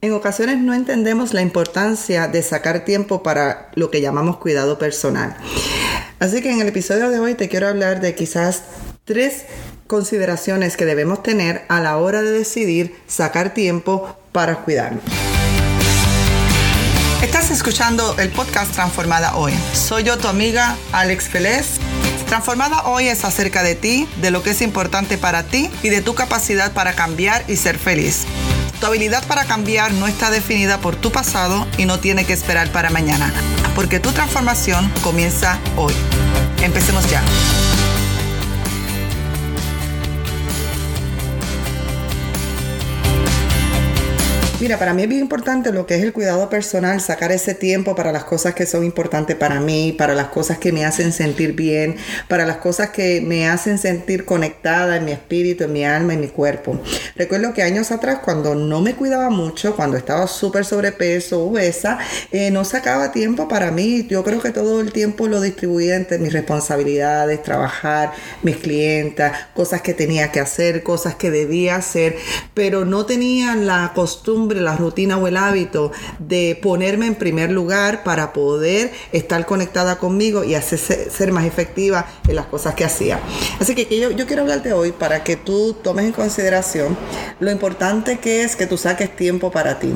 En ocasiones no entendemos la importancia de sacar tiempo para lo que llamamos cuidado personal. Así que en el episodio de hoy te quiero hablar de quizás tres consideraciones que debemos tener a la hora de decidir sacar tiempo para cuidarnos. Estás escuchando el podcast Transformada Hoy. Soy yo tu amiga Alex Félez. Transformada Hoy es acerca de ti, de lo que es importante para ti y de tu capacidad para cambiar y ser feliz. Tu habilidad para cambiar no está definida por tu pasado y no tiene que esperar para mañana, porque tu transformación comienza hoy. Empecemos ya. Mira, para mí es bien importante lo que es el cuidado personal, sacar ese tiempo para las cosas que son importantes para mí, para las cosas que me hacen sentir bien, para las cosas que me hacen sentir conectada en mi espíritu, en mi alma, en mi cuerpo. Recuerdo que años atrás, cuando no me cuidaba mucho, cuando estaba súper sobrepeso, obesa, eh, no sacaba tiempo para mí. Yo creo que todo el tiempo lo distribuía entre mis responsabilidades, trabajar, mis clientas, cosas que tenía que hacer, cosas que debía hacer, pero no tenía la costumbre la rutina o el hábito de ponerme en primer lugar para poder estar conectada conmigo y hacer ser más efectiva en las cosas que hacía. Así que, yo, yo quiero hablarte hoy para que tú tomes en consideración lo importante que es que tú saques tiempo para ti.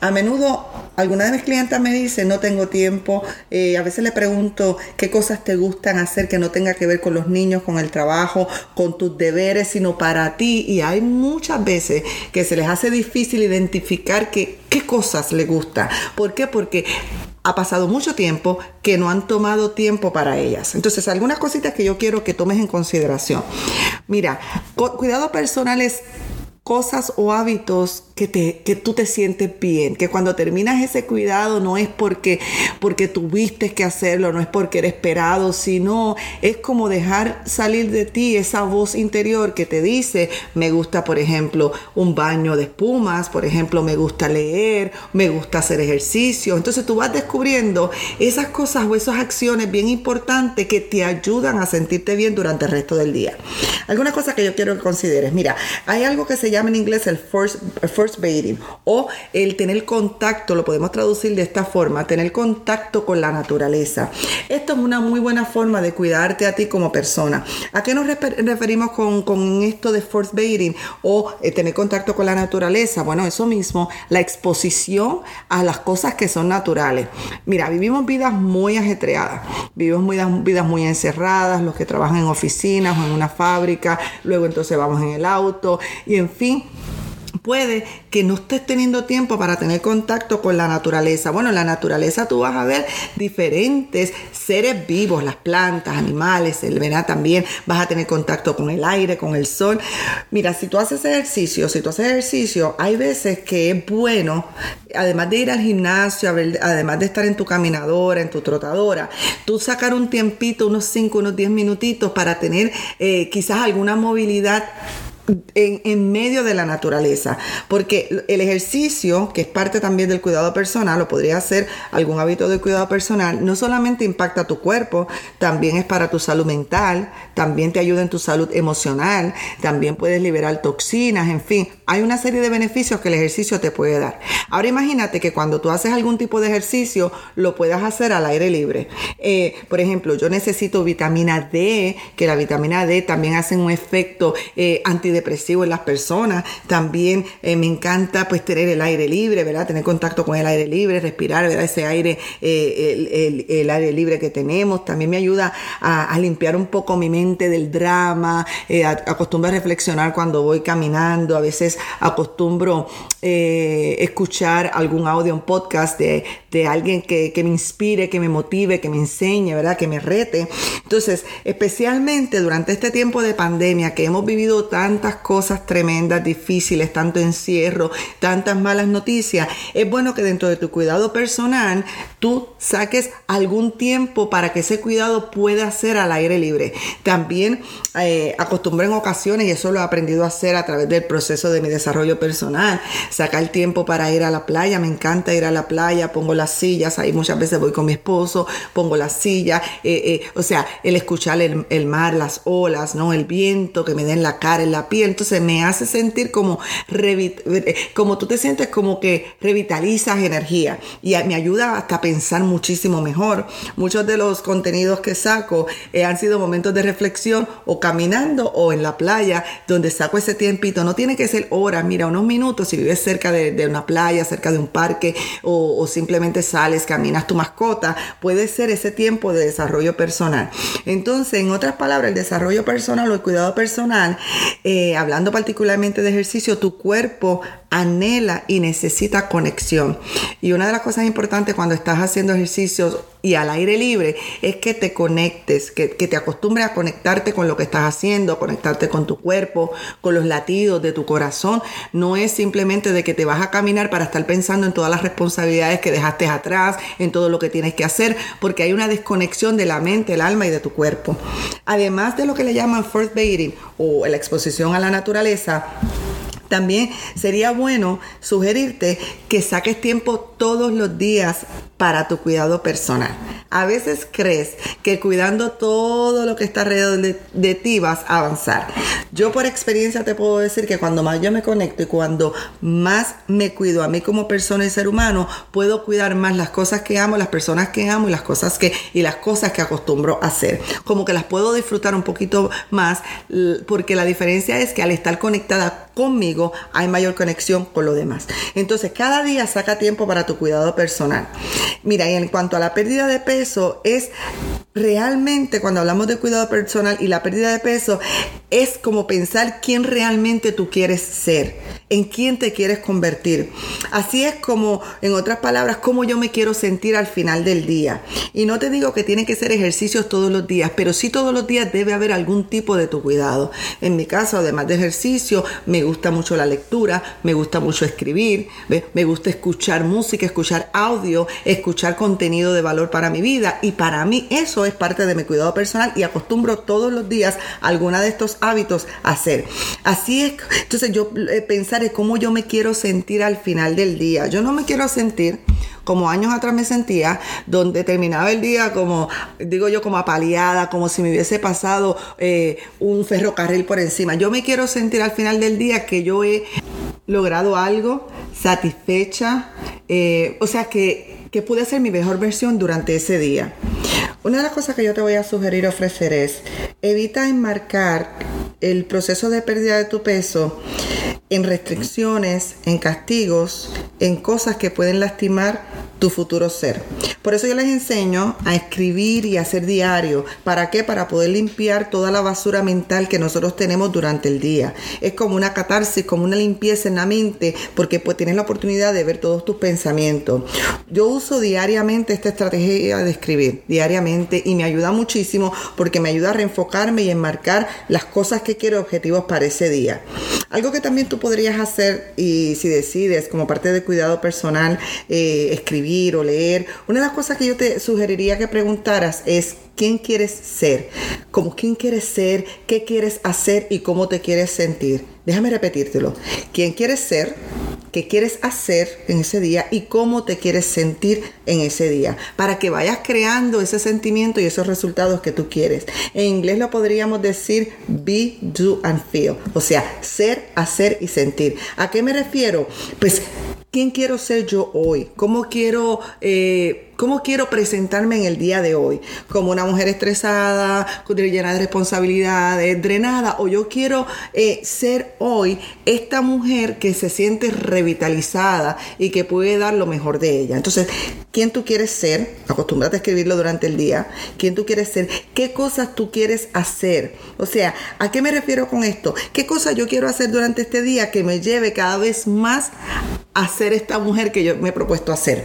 A menudo alguna de mis clientes me dice, no tengo tiempo. Eh, a veces le pregunto qué cosas te gustan hacer que no tenga que ver con los niños, con el trabajo, con tus deberes, sino para ti. Y hay muchas veces que se les hace difícil identificar qué cosas les gusta. ¿Por qué? Porque ha pasado mucho tiempo que no han tomado tiempo para ellas. Entonces, algunas cositas que yo quiero que tomes en consideración. Mira, cuidado personal es cosas o hábitos que, te, que tú te sientes bien, que cuando terminas ese cuidado no es porque, porque tuviste que hacerlo, no es porque eres esperado, sino es como dejar salir de ti esa voz interior que te dice, me gusta, por ejemplo, un baño de espumas, por ejemplo, me gusta leer, me gusta hacer ejercicio. Entonces tú vas descubriendo esas cosas o esas acciones bien importantes que te ayudan a sentirte bien durante el resto del día. Algunas cosas que yo quiero que consideres. Mira, hay algo que se llama en inglés el first, first bathing o el tener contacto, lo podemos traducir de esta forma, tener contacto con la naturaleza. Esto es una muy buena forma de cuidarte a ti como persona. ¿A qué nos referimos con, con esto de first bathing o eh, tener contacto con la naturaleza? Bueno, eso mismo, la exposición a las cosas que son naturales. Mira, vivimos vidas muy ajetreadas, vivimos vidas muy encerradas, los que trabajan en oficinas o en una fábrica, luego entonces vamos en el auto y en fin, puede que no estés teniendo tiempo para tener contacto con la naturaleza. Bueno, en la naturaleza tú vas a ver diferentes seres vivos, las plantas, animales, el verano también, vas a tener contacto con el aire, con el sol. Mira, si tú haces ejercicio, si tú haces ejercicio, hay veces que es bueno, además de ir al gimnasio, además de estar en tu caminadora, en tu trotadora, tú sacar un tiempito, unos 5, unos 10 minutitos para tener eh, quizás alguna movilidad en, medio de la naturaleza, porque el ejercicio, que es parte también del cuidado personal, o podría ser algún hábito de cuidado personal, no solamente impacta tu cuerpo, también es para tu salud mental, también te ayuda en tu salud emocional, también puedes liberar toxinas, en fin, hay una serie de beneficios que el ejercicio te puede dar. Ahora imagínate que cuando tú haces algún tipo de ejercicio, lo puedas hacer al aire libre. Eh, por ejemplo, yo necesito vitamina D, que la vitamina D también hace un efecto eh, antidepresivo en las personas. También eh, me encanta pues tener el aire libre, ¿verdad? Tener contacto con el aire libre, respirar, ¿verdad? Ese aire, el, aire libre que tenemos. También me ayuda a, limpiar un poco mi mente del drama. acostumbro a reflexionar cuando voy caminando. A veces acostumbro eh, escuchar algún audio, un podcast de, alguien que, me inspire, que me motive, que me enseñe, ¿verdad? Que me rete. Entonces, especialmente durante este tiempo de pandemia que hemos vivido cosas tremendas, difíciles, tanto encierro, tantas malas noticias, es bueno que dentro de tu cuidado personal tú saques algún tiempo para que ese cuidado pueda ser al aire libre. También eh, acostumbré en ocasiones, y eso lo he aprendido a hacer a través del proceso de mi desarrollo personal, sacar tiempo para ir a la playa, me encanta ir a la playa, pongo las sillas, ahí muchas veces voy con mi esposo, pongo las sillas, eh, eh, o sea, el escuchar el, el, mar, las olas, ¿no? El viento que me den la cara, en la piel, entonces me hace sentir como, como tú te sientes como que revitalizas energía y me ayuda hasta a pensar muchísimo mejor. Muchos de los contenidos que saco eh, han sido momentos de reflexión o caminando o en la playa donde saco ese tiempito. No tiene que ser horas, mira, unos minutos si vives cerca de, una playa, cerca de un parque o, simplemente sales, caminas tu mascota, puede ser ese tiempo de desarrollo personal. Entonces, en otras palabras, el desarrollo personal o el cuidado personal, eh, hablando particularmente de ejercicio, tu cuerpo anhela y necesita conexión. Y una de las cosas importantes cuando estás haciendo ejercicios y al aire libre es que te conectes, que, te acostumbres a conectarte con lo que estás haciendo, conectarte con tu cuerpo, con los latidos de tu corazón. No es simplemente de que te vas a caminar para estar pensando en todas las responsabilidades que dejaste atrás, en todo lo que tienes que hacer, porque hay una desconexión de la mente, el alma y de tu cuerpo. Además de lo que le llaman first bathing o la exposición a la naturaleza, también sería bueno sugerirte que saques tiempo todos los días para tu cuidado personal. A veces crees que cuidando todo lo que está alrededor de, ti vas a avanzar. Yo por experiencia te puedo decir que cuando más yo me conecto y cuando más me cuido a mí como persona y ser humano, puedo cuidar más las cosas que amo, las personas que amo y las cosas que y las cosas que acostumbro a hacer. Como que las puedo disfrutar un poquito más porque la diferencia es que al estar conectada conmigo hay mayor conexión con lo demás. Entonces, cada día saca tiempo para tu cuidado personal. Mira, y en cuanto a la pérdida de peso, es realmente cuando hablamos de cuidado personal y la pérdida de peso, es como pensar quién realmente tú quieres ser, en quién te quieres convertir. Así es como, en otras palabras, cómo yo me quiero sentir al final del día. Y no te digo que tiene que ser ejercicios todos los días, pero sí todos los días debe haber algún tipo de tu cuidado. En mi caso, además de ejercicio, me gusta mucho la lectura, me gusta mucho escribir, me gusta escuchar música, escuchar audio, escuchar contenido de valor para mi vida. Y para mí eso es parte de mi cuidado personal y acostumbro todos los días alguna de estos hábitos a hacer. Así es, entonces yo eh, pensar en cómo yo me quiero sentir al final del día. Yo no me quiero sentir como años atrás me sentía, donde terminaba el día como, digo yo, como apaleada, como si me hubiese pasado eh, un ferrocarril por encima. Yo me quiero sentir al final del día que yo he logrado algo, satisfecha, eh, o sea, que, que pude hacer mi mejor versión durante ese día. Una de las cosas que yo te voy a sugerir ofrecer es evita enmarcar el proceso de pérdida de tu peso en restricciones, en castigos, en cosas que pueden lastimar tu futuro ser. Por eso yo les enseño a escribir y hacer diario. ¿Para qué? Para poder limpiar toda la basura mental que nosotros tenemos durante el día. Es como una catarsis, como una limpieza en la mente, porque pues tienes la oportunidad de ver todos tus pensamientos. Yo uso diariamente esta estrategia de escribir, diariamente, y me ayuda muchísimo porque me ayuda a reenfocarme y enmarcar las cosas que quiero, objetivos para ese día. Algo que también tú podrías hacer, y si decides como parte de cuidado personal, eh, o leer, una de las cosas que yo te sugeriría que preguntaras es quién quieres ser, como quién quieres ser, qué quieres hacer y cómo te quieres sentir. Déjame repetírtelo. ¿Quién quieres ser? ¿Qué quieres hacer en ese día y cómo te quieres sentir en ese día? Para que vayas creando ese sentimiento y esos resultados que tú quieres. En inglés lo podríamos decir be, do and feel. O sea, ser, hacer y sentir. ¿A qué me refiero? Pues ¿Quién quiero ser yo hoy? ¿Cómo quiero, eh, ¿Cómo quiero presentarme en el día de hoy? ¿Como una mujer estresada, llena de responsabilidades, drenada? ¿O yo quiero eh, ser hoy esta mujer que se siente revitalizada y que puede dar lo mejor de ella? Entonces, ¿quién tú quieres ser? Acostúmbrate a escribirlo durante el día. ¿Quién tú quieres ser? ¿Qué cosas tú quieres hacer? O sea, ¿a qué me refiero con esto? ¿Qué cosas yo quiero hacer durante este día que me lleve cada vez más a esta mujer que yo me he propuesto hacer.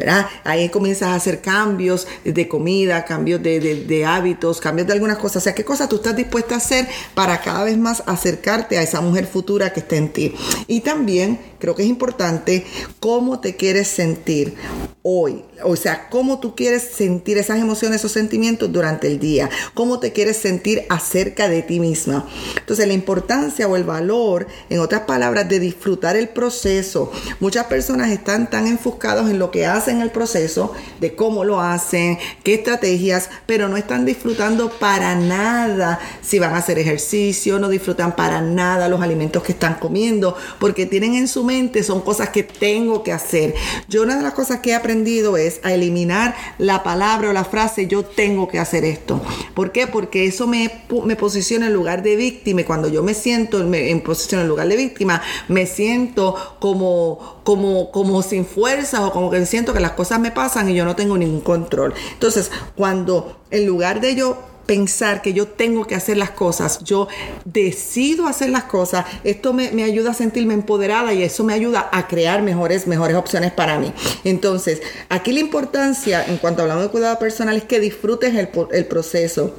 ¿verdad? Ahí comienzas a hacer cambios de comida, cambios de, hábitos, cambios de algunas cosas. O sea, ¿qué cosas tú estás dispuesta a hacer para cada vez más acercarte a esa mujer futura que está en ti? Y también creo que es importante cómo te quieres sentir. Hoy. O sea, cómo tú quieres sentir esas emociones, esos sentimientos durante el día. Cómo te quieres sentir acerca de ti misma. Entonces, la importancia o el valor, en otras palabras, de disfrutar el proceso. Muchas personas están tan enfocados en lo que hacen el proceso, de cómo lo hacen, qué estrategias, pero no están disfrutando para nada si van a hacer ejercicio, no disfrutan para nada los alimentos que están comiendo, porque tienen en su mente, son cosas que tengo que hacer. Yo una de las cosas que he aprendido es a eliminar la palabra o la frase yo tengo que hacer esto. ¿Por qué? Porque eso me, me posiciona en lugar de víctima y cuando yo me siento en posición en lugar de víctima, me siento como, como, como sin fuerzas o como que siento que las cosas me pasan y yo no tengo ningún control. Entonces, cuando en lugar de yo pensar que yo tengo que hacer las cosas, yo decido hacer las cosas, esto me, ayuda a sentirme empoderada y eso me ayuda a crear mejores, mejores opciones para mí. Entonces, aquí la importancia en cuanto hablamos de cuidado personal es que disfrutes el, el proceso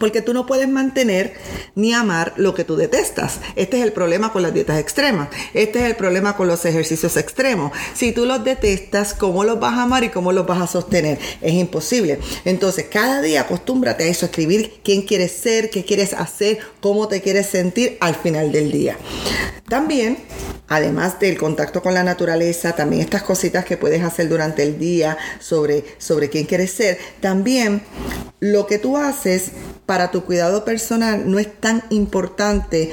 porque tú no puedes mantener ni amar lo que tú detestas. Este es el problema con las dietas extremas. Este es el problema con los ejercicios extremos. Si tú los detestas, ¿cómo los vas a amar y cómo los vas a sostener? Es imposible. Entonces, cada día acostúmbrate a eso, a escribir quién quieres ser, qué quieres hacer, cómo te quieres sentir al final del día. También además del contacto con la naturaleza, también estas cositas que puedes hacer durante el día sobre, sobre quién quieres ser, también lo que tú haces para tu cuidado personal no es tan importante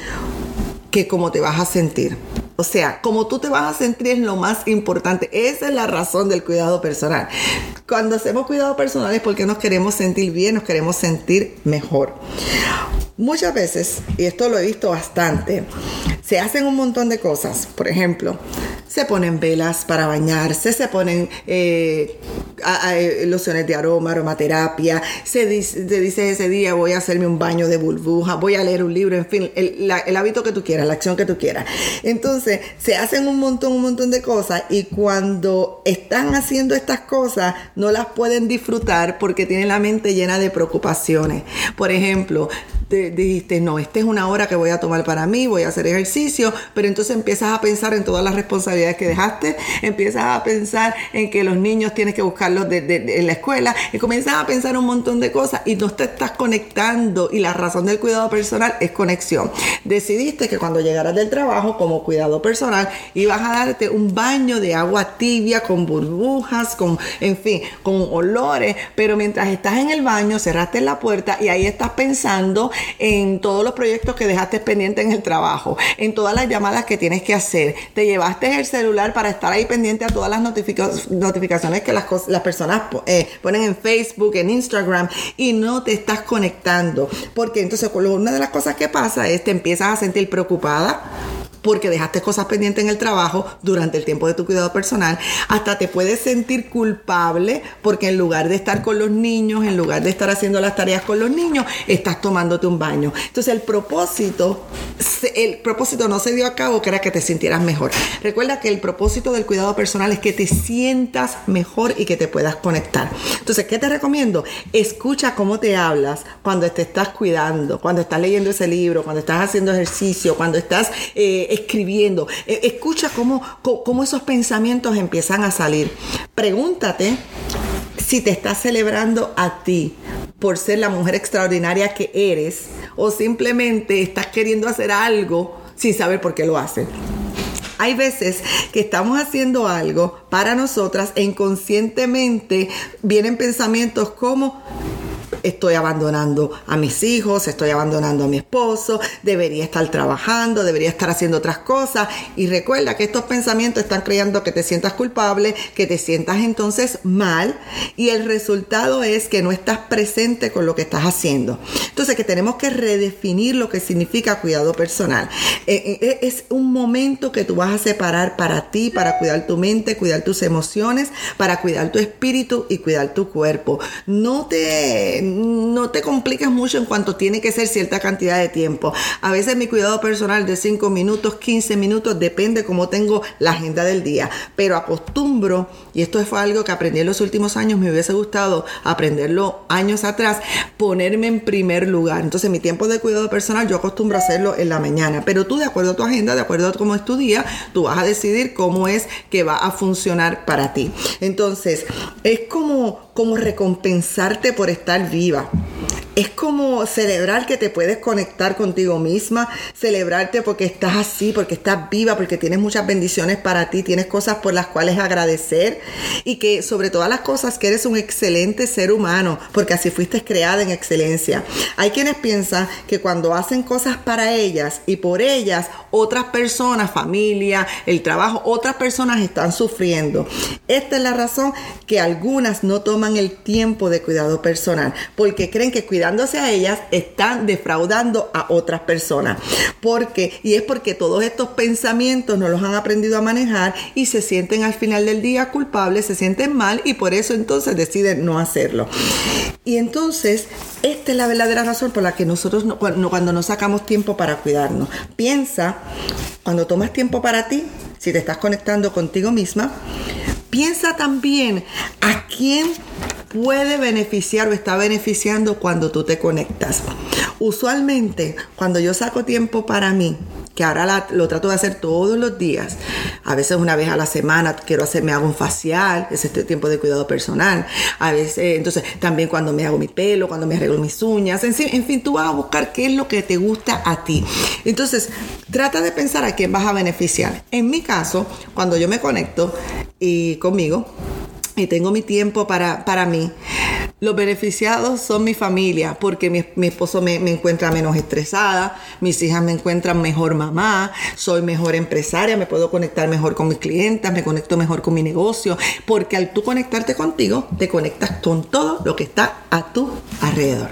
que cómo te vas a sentir. O sea, como tú te vas a sentir es lo más importante. Esa es la razón del cuidado personal. Cuando hacemos cuidado personal es porque nos queremos sentir bien, nos queremos sentir mejor. Muchas veces, y esto lo he visto bastante, se hacen un montón de cosas. Por ejemplo, se ponen velas para bañarse, se ponen eh, lociones de aroma, aromaterapia, se dice, ese día voy a hacerme un baño de burbuja, voy a leer un libro, en fin, el hábito que tú quieras, la acción que tú quieras. Entonces, se hacen un montón, un montón de cosas y cuando están haciendo estas cosas, no las pueden disfrutar porque tienen la mente llena de preocupaciones. Por ejemplo, te dijiste, no, esta es una hora que voy a tomar para mí, voy a hacer ejercicio, pero entonces empiezas a pensar en todas las responsabilidades que dejaste, empiezas a pensar en que los niños tienes que buscarlos de, en la escuela y comienzas a pensar un montón de cosas y no te estás conectando y la razón del cuidado personal es conexión. Decidiste que cuando llegaras del trabajo como cuidado personal ibas a darte un baño de agua tibia con burbujas, con, en fin, con olores, pero mientras estás en el baño cerraste la puerta y ahí estás pensando en todos los proyectos que dejaste pendientes en el trabajo, en todas las llamadas que tienes que hacer. Te llevaste el celular para estar ahí pendiente a todas las notificaciones que las, las personas eh, ponen en Facebook, en Instagram y no te estás conectando. Porque entonces una de las cosas que pasa es te empiezas a sentir preocupada porque dejaste cosas pendientes en el trabajo durante el tiempo de tu cuidado personal, hasta te puedes sentir culpable porque en lugar de estar con los niños, en lugar de estar haciendo las tareas con los niños, estás tomándote un baño. Entonces el propósito, el propósito no se dio a cabo que era que te sintieras mejor. Recuerda que el propósito del cuidado personal es que te sientas mejor y que te puedas conectar. Entonces, ¿qué te recomiendo? Escucha cómo te hablas cuando te estás cuidando, cuando estás leyendo ese libro, cuando estás haciendo ejercicio, cuando estás eh, escribiendo. E, escucha cómo, cómo esos pensamientos empiezan a salir. Pregúntate si te estás celebrando a ti por ser la mujer extraordinaria que eres o simplemente estás queriendo hacer algo sin saber por qué lo haces. Hay veces que estamos haciendo algo para nosotras e inconscientemente vienen pensamientos como estoy abandonando a mis hijos, estoy abandonando a mi esposo, debería estar trabajando, debería estar haciendo otras cosas. Y recuerda que estos pensamientos están creando que te sientas culpable, que te sientas entonces mal y el resultado es que no estás presente con lo que estás haciendo. Entonces que tenemos que redefinir lo que significa cuidado personal. Eh, eh, es un momento que tú vas a separar para ti, para cuidar tu mente, cuidar tus emociones, para cuidar tu espíritu y cuidar tu cuerpo. No te no te compliques mucho en cuanto tiene que ser cierta cantidad de tiempo. A veces mi cuidado personal de 5 minutos, 15 minutos, depende cómo tengo la agenda del día. Pero acostumbro, y esto fue algo que aprendí en los últimos años, me hubiese gustado aprenderlo años atrás, ponerme en primer lugar. Entonces mi tiempo de cuidado personal yo acostumbro a hacerlo en la mañana. Pero tú, de acuerdo a tu agenda, de acuerdo a cómo es tu día, tú vas a decidir cómo es que va a funcionar para ti. Entonces, es como, como recompensarte por estar viva es como celebrar que te puedes conectar contigo misma, celebrarte porque estás así, porque estás viva, porque tienes muchas bendiciones para ti, tienes cosas por las cuales agradecer y que sobre todas las cosas que eres un excelente ser humano, porque así fuiste creada en excelencia. Hay quienes piensan que cuando hacen cosas para ellas y por ellas, otras personas, familia, el trabajo, otras personas están sufriendo. Esta es la razón que algunas no toman el tiempo de cuidado personal, porque creen que cuidar a ellas, están defraudando a otras personas. Porque, y es porque todos estos pensamientos no los han aprendido a manejar y se sienten al final del día culpables, se sienten mal y por eso entonces deciden no hacerlo. Y entonces, esta es la verdadera razón por la que nosotros cuando, cuando no sacamos tiempo para cuidarnos. Piensa, cuando tomas tiempo para ti, si te estás conectando contigo misma, piensa también a quién puede beneficiar o está beneficiando cuando tú te conectas. Usualmente, cuando yo saco tiempo para mí, que ahora lo trato de hacer todos los días. A veces una vez a la semana quiero hacerme hago un facial, es este tiempo de cuidado personal. A veces, entonces, también cuando me hago mi pelo, cuando me arreglo mis uñas, en en fin, tú vas a buscar qué es lo que te gusta a ti. Entonces, trata de pensar a quién vas a beneficiar. En mi caso, cuando yo me conecto y conmigo, y tengo mi tiempo para, para mí. Los beneficiados son mi familia, porque mi, esposo me, me, encuentra menos estresada, mis hijas me encuentran mejor mamá, soy mejor empresaria, me puedo conectar mejor con mis clientes, me conecto mejor con mi negocio, porque al tú conectarte contigo, te conectas con todo lo que está a tu alrededor.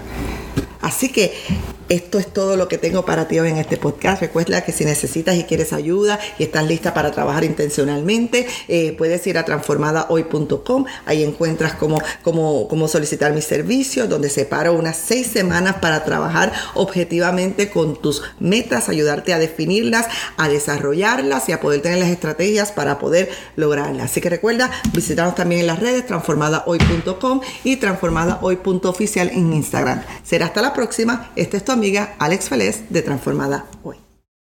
Así que esto es todo lo que tengo para ti hoy en este podcast. Recuerda que si necesitas y quieres ayuda y estás lista para trabajar intencionalmente, eh, puedes ir a transformadahoy.com. Ahí encuentras cómo, cómo, cómo solicitar mis servicios, donde separo unas seis semanas para trabajar objetivamente con tus metas, ayudarte a definirlas, a desarrollarlas y a poder tener las estrategias para poder lograrlas. Así que recuerda visitarnos también en las redes transformadahoy.com y transformadahoy.oficial en Instagram. Será hasta la próxima. Este es tu amiga Alex Félez de Transformada Hoy.